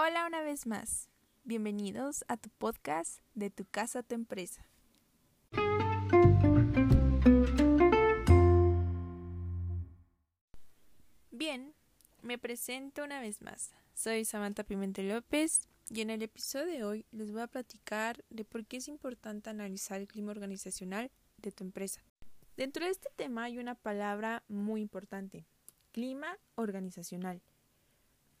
Hola una vez más. Bienvenidos a tu podcast de tu casa a tu empresa. Bien, me presento una vez más. Soy Samantha Pimentel López y en el episodio de hoy les voy a platicar de por qué es importante analizar el clima organizacional de tu empresa. Dentro de este tema hay una palabra muy importante, clima organizacional.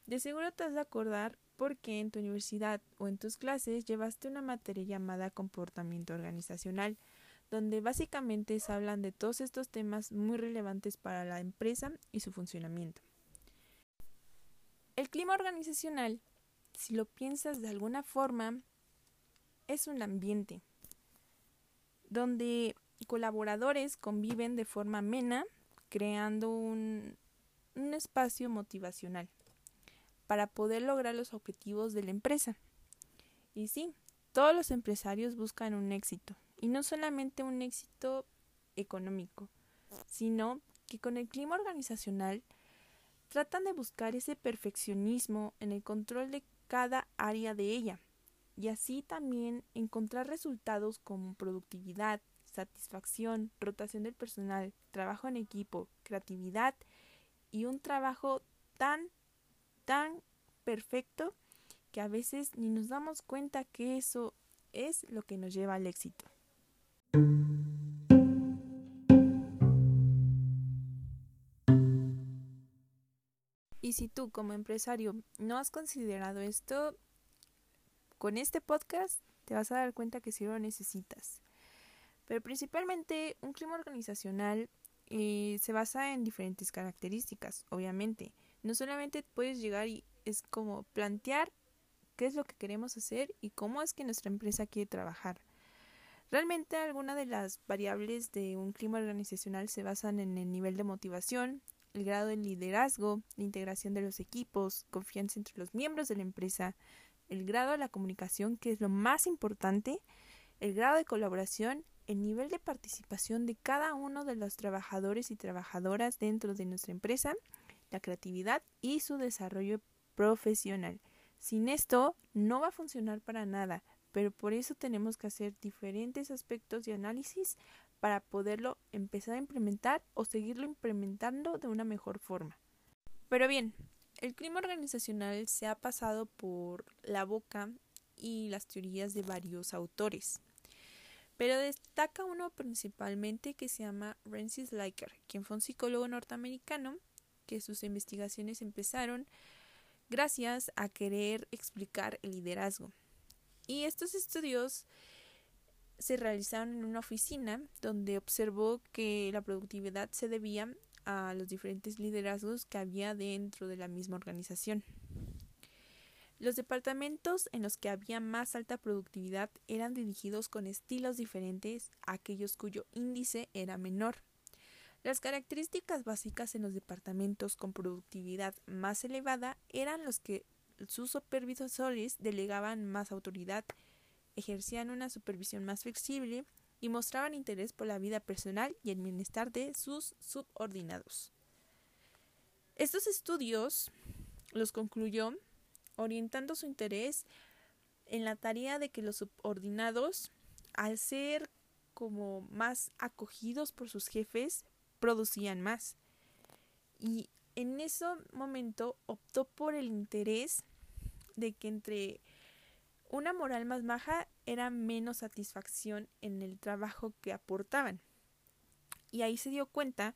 De seguro te has de acordar porque en tu universidad o en tus clases llevaste una materia llamada comportamiento organizacional, donde básicamente se hablan de todos estos temas muy relevantes para la empresa y su funcionamiento. El clima organizacional, si lo piensas de alguna forma, es un ambiente donde colaboradores conviven de forma amena, creando un, un espacio motivacional para poder lograr los objetivos de la empresa. Y sí, todos los empresarios buscan un éxito, y no solamente un éxito económico, sino que con el clima organizacional tratan de buscar ese perfeccionismo en el control de cada área de ella, y así también encontrar resultados como productividad, satisfacción, rotación del personal, trabajo en equipo, creatividad y un trabajo tan tan perfecto que a veces ni nos damos cuenta que eso es lo que nos lleva al éxito. Y si tú como empresario no has considerado esto, con este podcast te vas a dar cuenta que sí lo necesitas. Pero principalmente un clima organizacional eh, se basa en diferentes características, obviamente. No solamente puedes llegar y es como plantear qué es lo que queremos hacer y cómo es que nuestra empresa quiere trabajar. Realmente algunas de las variables de un clima organizacional se basan en el nivel de motivación, el grado de liderazgo, la integración de los equipos, confianza entre los miembros de la empresa, el grado de la comunicación, que es lo más importante, el grado de colaboración, el nivel de participación de cada uno de los trabajadores y trabajadoras dentro de nuestra empresa la creatividad y su desarrollo profesional. Sin esto no va a funcionar para nada, pero por eso tenemos que hacer diferentes aspectos de análisis para poderlo empezar a implementar o seguirlo implementando de una mejor forma. Pero bien, el clima organizacional se ha pasado por la boca y las teorías de varios autores. Pero destaca uno principalmente que se llama Francis Liker, quien fue un psicólogo norteamericano que sus investigaciones empezaron gracias a querer explicar el liderazgo. Y estos estudios se realizaron en una oficina donde observó que la productividad se debía a los diferentes liderazgos que había dentro de la misma organización. Los departamentos en los que había más alta productividad eran dirigidos con estilos diferentes a aquellos cuyo índice era menor. Las características básicas en los departamentos con productividad más elevada eran los que sus supervisores delegaban más autoridad, ejercían una supervisión más flexible y mostraban interés por la vida personal y el bienestar de sus subordinados. Estos estudios los concluyó orientando su interés en la tarea de que los subordinados, al ser como más acogidos por sus jefes, producían más. Y en ese momento optó por el interés de que entre una moral más baja era menos satisfacción en el trabajo que aportaban. Y ahí se dio cuenta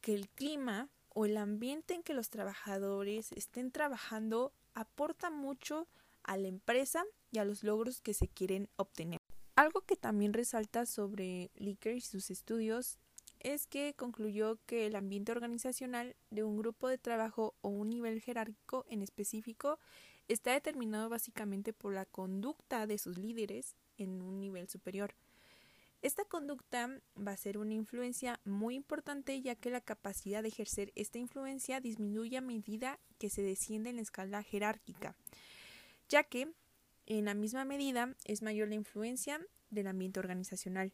que el clima o el ambiente en que los trabajadores estén trabajando aporta mucho a la empresa y a los logros que se quieren obtener. Algo que también resalta sobre Licker y sus estudios es que concluyó que el ambiente organizacional de un grupo de trabajo o un nivel jerárquico en específico está determinado básicamente por la conducta de sus líderes en un nivel superior. Esta conducta va a ser una influencia muy importante ya que la capacidad de ejercer esta influencia disminuye a medida que se desciende en la escala jerárquica, ya que en la misma medida es mayor la influencia del ambiente organizacional.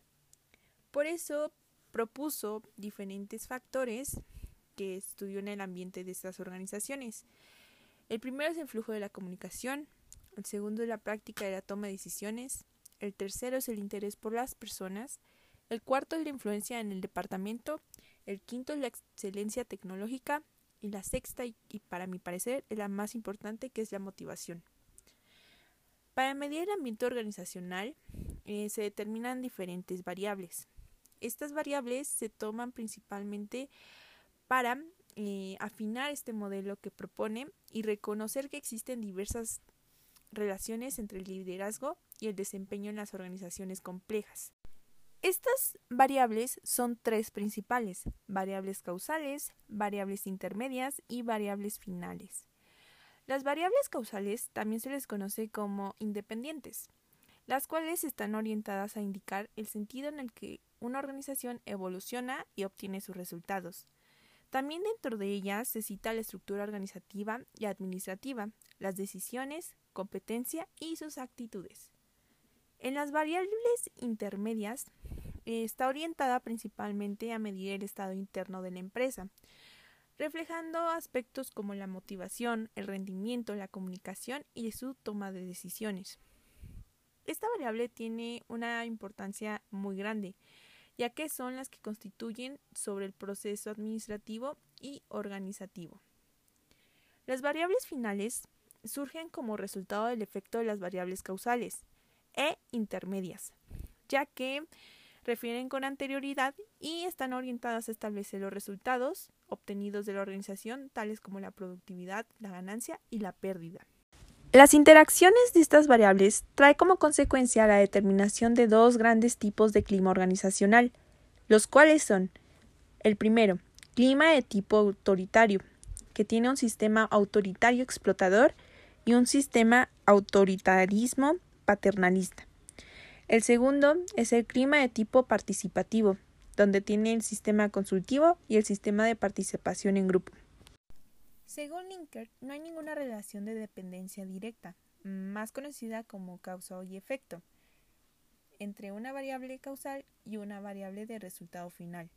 Por eso propuso diferentes factores que estudió en el ambiente de estas organizaciones. El primero es el flujo de la comunicación, el segundo es la práctica de la toma de decisiones, el tercero es el interés por las personas, el cuarto es la influencia en el departamento, el quinto es la excelencia tecnológica y la sexta, y, para mi parecer, es la más importante, que es la motivación. Para medir el ambiente organizacional eh, se determinan diferentes variables. Estas variables se toman principalmente para eh, afinar este modelo que propone y reconocer que existen diversas relaciones entre el liderazgo y el desempeño en las organizaciones complejas. Estas variables son tres principales, variables causales, variables intermedias y variables finales. Las variables causales también se les conoce como independientes, las cuales están orientadas a indicar el sentido en el que una organización evoluciona y obtiene sus resultados. También dentro de ellas se cita la estructura organizativa y administrativa, las decisiones, competencia y sus actitudes. En las variables intermedias eh, está orientada principalmente a medir el estado interno de la empresa, reflejando aspectos como la motivación, el rendimiento, la comunicación y su toma de decisiones. Esta variable tiene una importancia muy grande, ya que son las que constituyen sobre el proceso administrativo y organizativo. Las variables finales surgen como resultado del efecto de las variables causales e intermedias, ya que refieren con anterioridad y están orientadas a establecer los resultados obtenidos de la organización, tales como la productividad, la ganancia y la pérdida. Las interacciones de estas variables trae como consecuencia la determinación de dos grandes tipos de clima organizacional, los cuales son el primero, clima de tipo autoritario, que tiene un sistema autoritario explotador y un sistema autoritarismo paternalista. El segundo es el clima de tipo participativo, donde tiene el sistema consultivo y el sistema de participación en grupo. Según Linker, no hay ninguna relación de dependencia directa, más conocida como causa y efecto, entre una variable causal y una variable de resultado final,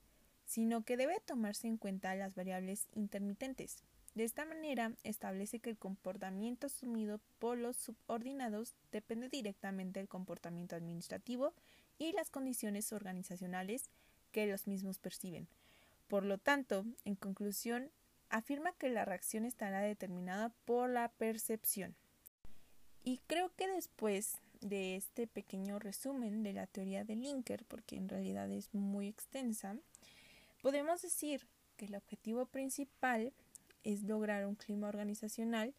sino que debe tomarse en cuenta las variables intermitentes. De esta manera, establece que el comportamiento asumido por los subordinados depende directamente del comportamiento administrativo y las condiciones organizacionales que los mismos perciben. Por lo tanto, en conclusión, afirma que la reacción estará determinada por la percepción. Y creo que después de este pequeño resumen de la teoría de Linker, porque en realidad es muy extensa, podemos decir que el objetivo principal es lograr un clima organizacional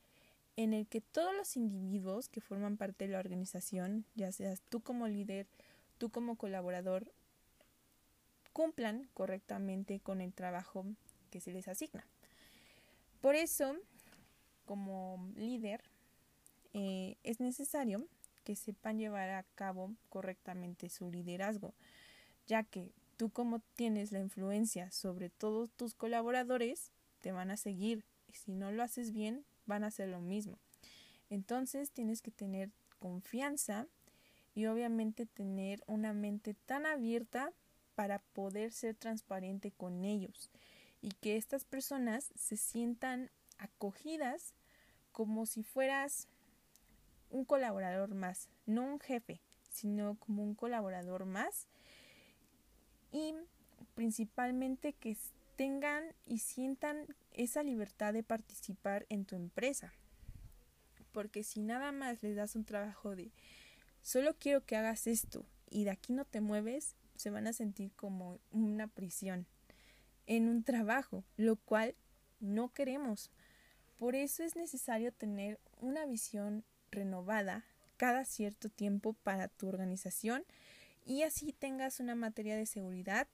en el que todos los individuos que forman parte de la organización, ya seas tú como líder, tú como colaborador, cumplan correctamente con el trabajo que se les asigna. Por eso, como líder, eh, es necesario que sepan llevar a cabo correctamente su liderazgo, ya que tú como tienes la influencia sobre todos tus colaboradores, te van a seguir y si no lo haces bien, van a hacer lo mismo. Entonces tienes que tener confianza y obviamente tener una mente tan abierta para poder ser transparente con ellos y que estas personas se sientan acogidas como si fueras un colaborador más, no un jefe, sino como un colaborador más y principalmente que tengan y sientan esa libertad de participar en tu empresa. Porque si nada más les das un trabajo de solo quiero que hagas esto y de aquí no te mueves, se van a sentir como una prisión en un trabajo, lo cual no queremos. Por eso es necesario tener una visión renovada cada cierto tiempo para tu organización y así tengas una materia de seguridad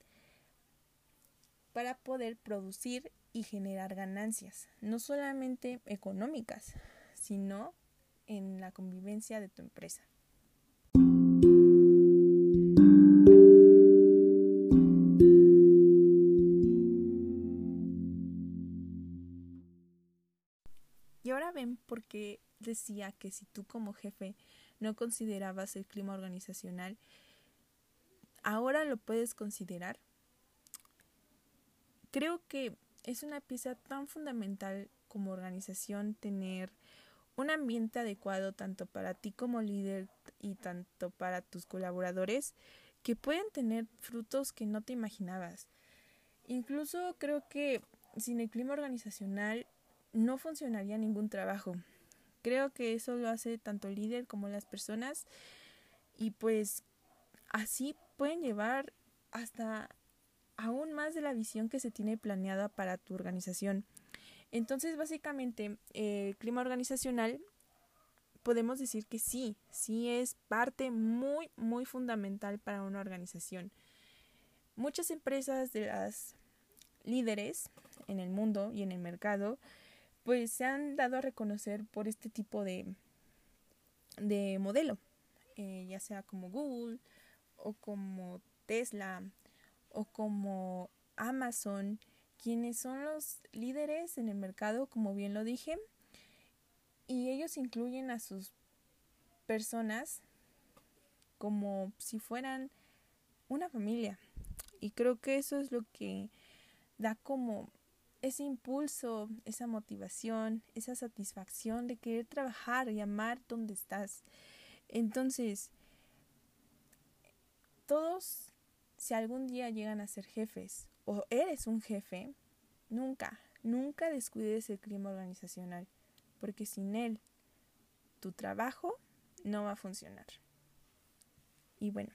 para poder producir y generar ganancias, no solamente económicas, sino en la convivencia de tu empresa. Qué decía que si tú como jefe no considerabas el clima organizacional, ahora lo puedes considerar Creo que es una pieza tan fundamental como organización tener un ambiente adecuado tanto para ti como líder y tanto para tus colaboradores que pueden tener frutos que no te imaginabas. Incluso creo que sin el clima organizacional no funcionaría ningún trabajo. Creo que eso lo hace tanto el líder como las personas y pues así pueden llevar hasta aún más de la visión que se tiene planeada para tu organización. Entonces, básicamente, el clima organizacional podemos decir que sí, sí es parte muy, muy fundamental para una organización. Muchas empresas de las líderes en el mundo y en el mercado, pues se han dado a reconocer por este tipo de, de modelo, eh, ya sea como Google o como Tesla o como Amazon, quienes son los líderes en el mercado, como bien lo dije, y ellos incluyen a sus personas como si fueran una familia. Y creo que eso es lo que da como ese impulso, esa motivación, esa satisfacción de querer trabajar y amar donde estás. Entonces, todos, si algún día llegan a ser jefes o eres un jefe, nunca, nunca descuides el clima organizacional porque sin él tu trabajo no va a funcionar. Y bueno,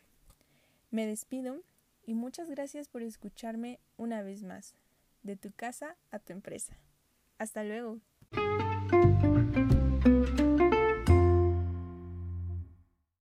me despido y muchas gracias por escucharme una vez más, de tu casa a tu empresa. Hasta luego.